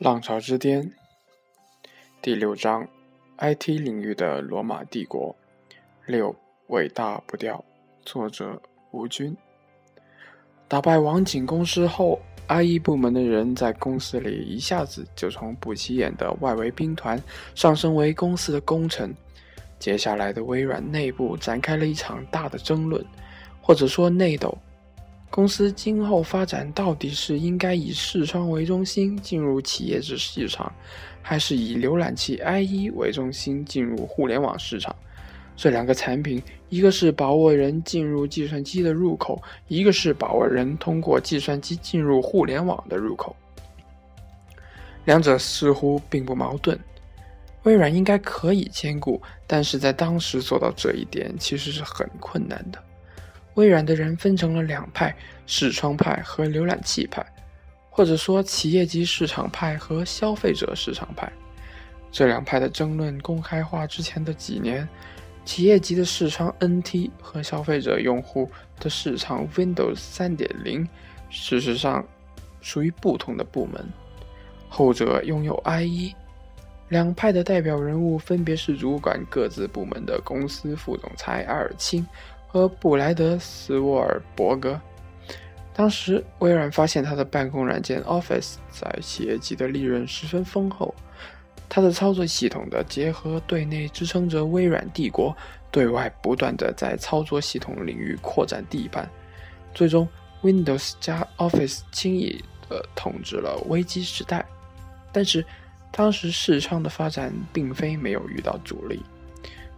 浪潮之巅第六章：IT 领域的罗马帝国。六伟大不掉。作者：吴军。打败网景公司后，IE 部门的人在公司里一下子就从不起眼的外围兵团上升为公司的功臣。接下来的微软内部展开了一场大的争论，或者说内斗。公司今后发展到底是应该以视窗为中心进入企业制市场，还是以浏览器 IE 为中心进入互联网市场？这两个产品，一个是把握人进入计算机的入口，一个是把握人通过计算机进入互联网的入口。两者似乎并不矛盾。微软应该可以兼顾，但是在当时做到这一点其实是很困难的。微软的人分成了两派：视窗派和浏览器派，或者说企业级市场派和消费者市场派。这两派的争论公开化之前的几年，企业级的视窗 NT 和消费者用户的市场 Windows 3.0，事实上属于不同的部门。后者拥有 IE。两派的代表人物分别是主管各自部门的公司副总裁阿尔钦。和布莱德斯沃尔伯格。当时，微软发现它的办公软件 Office 在企业级的利润十分丰厚，它的操作系统的结合对内支撑着微软帝国，对外不断的在操作系统领域扩展地盘。最终，Windows 加 Office 轻易的统治了危机时代。但是，当时视窗的发展并非没有遇到阻力。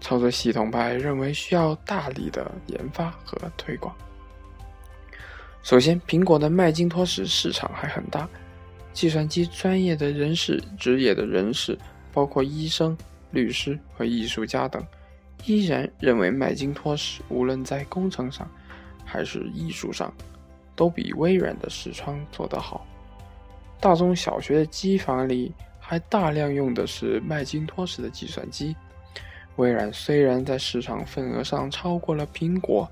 操作系统派认为需要大力的研发和推广。首先，苹果的麦金托什市场还很大，计算机专业的人士、职业的人士，包括医生、律师和艺术家等，依然认为麦金托什无论在工程上还是艺术上，都比微软的视窗做得好。大中小学的机房里还大量用的是麦金托什的计算机。微软虽然在市场份额上超过了苹果，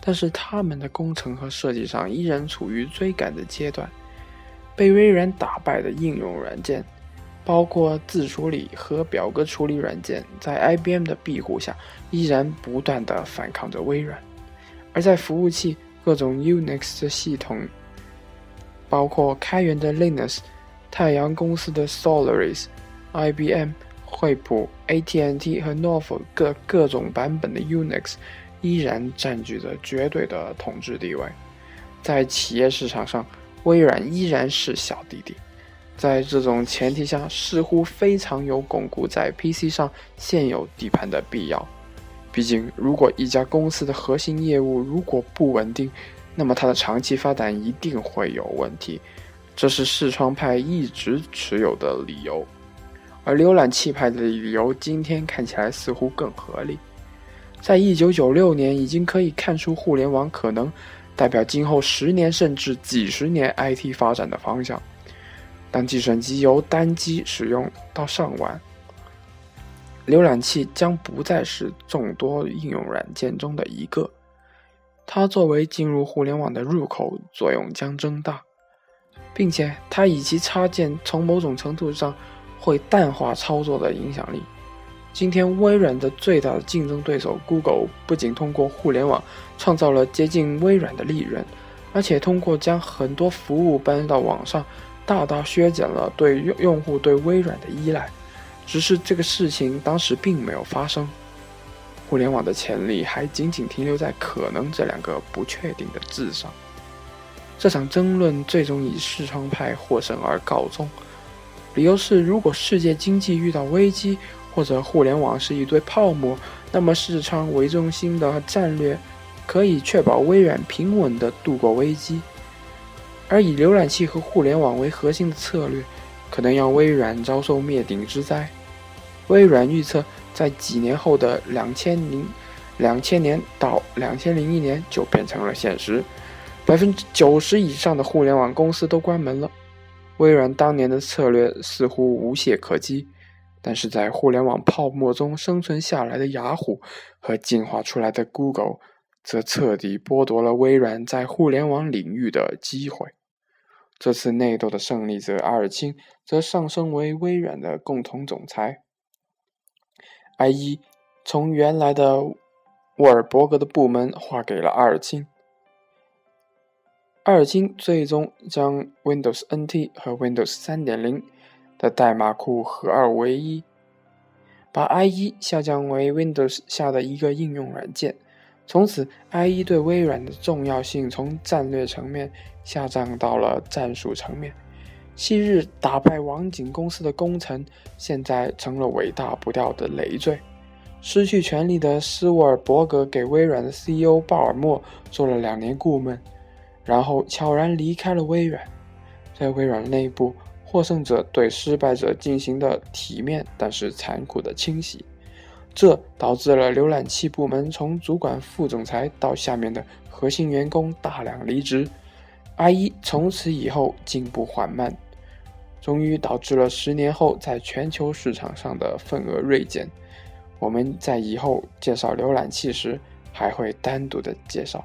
但是他们的工程和设计上依然处于追赶的阶段。被微软打败的应用软件，包括自处理和表格处理软件，在 IBM 的庇护下，依然不断地反抗着微软。而在服务器，各种 Unix 的系统，包括开源的 Linux、太阳公司的 Solaris、IBM。惠普、AT&T 和 North 各各种版本的 Unix 依然占据着绝对的统治地位。在企业市场上，微软依然是小弟弟。在这种前提下，似乎非常有巩固在 PC 上现有底盘的必要。毕竟，如果一家公司的核心业务如果不稳定，那么它的长期发展一定会有问题。这是视窗派一直持有的理由。而浏览器派的理由，今天看起来似乎更合理。在一九九六年，已经可以看出互联网可能代表今后十年甚至几十年 IT 发展的方向。当计算机由单机使用到上网，浏览器将不再是众多应用软件中的一个，它作为进入互联网的入口作用将增大，并且它以其插件从某种程度上。会淡化操作的影响力。今天，微软的最大的竞争对手 Google 不仅通过互联网创造了接近微软的利润，而且通过将很多服务搬到网上，大大削减了对用户对微软的依赖。只是这个事情当时并没有发生。互联网的潜力还仅仅停留在“可能”这两个不确定的字上。这场争论最终以视窗派获胜而告终。理由是，如果世界经济遇到危机，或者互联网是一堆泡沫，那么市场为中心的战略可以确保微软平稳地度过危机；而以浏览器和互联网为核心的策略，可能让微软遭受灭顶之灾。微软预测，在几年后的两千零两千年到两千零一年就变成了现实，百分之九十以上的互联网公司都关门了。微软当年的策略似乎无懈可击，但是在互联网泡沫中生存下来的雅虎和进化出来的 Google，则彻底剥夺了微软在互联网领域的机会。这次内斗的胜利者阿尔钦则上升为微软的共同总裁。IE 从原来的沃尔伯格的部门划给了阿尔钦。阿尔金最终将 Windows NT 和 Windows 3.0的代码库合二为一，把 IE 下降为 Windows 下的一个应用软件。从此，IE 对微软的重要性从战略层面下降到了战术层面。昔日打败网景公司的功臣，现在成了伟大不掉的累赘。失去权力的斯沃尔伯格给微软的 CEO 鲍尔默做了两年顾问。然后悄然离开了微软，在微软内部，获胜者对失败者进行的体面但是残酷的清洗，这导致了浏览器部门从主管、副总裁到下面的核心员工大量离职，IE 从此以后进步缓慢，终于导致了十年后在全球市场上的份额锐减。我们在以后介绍浏览器时还会单独的介绍。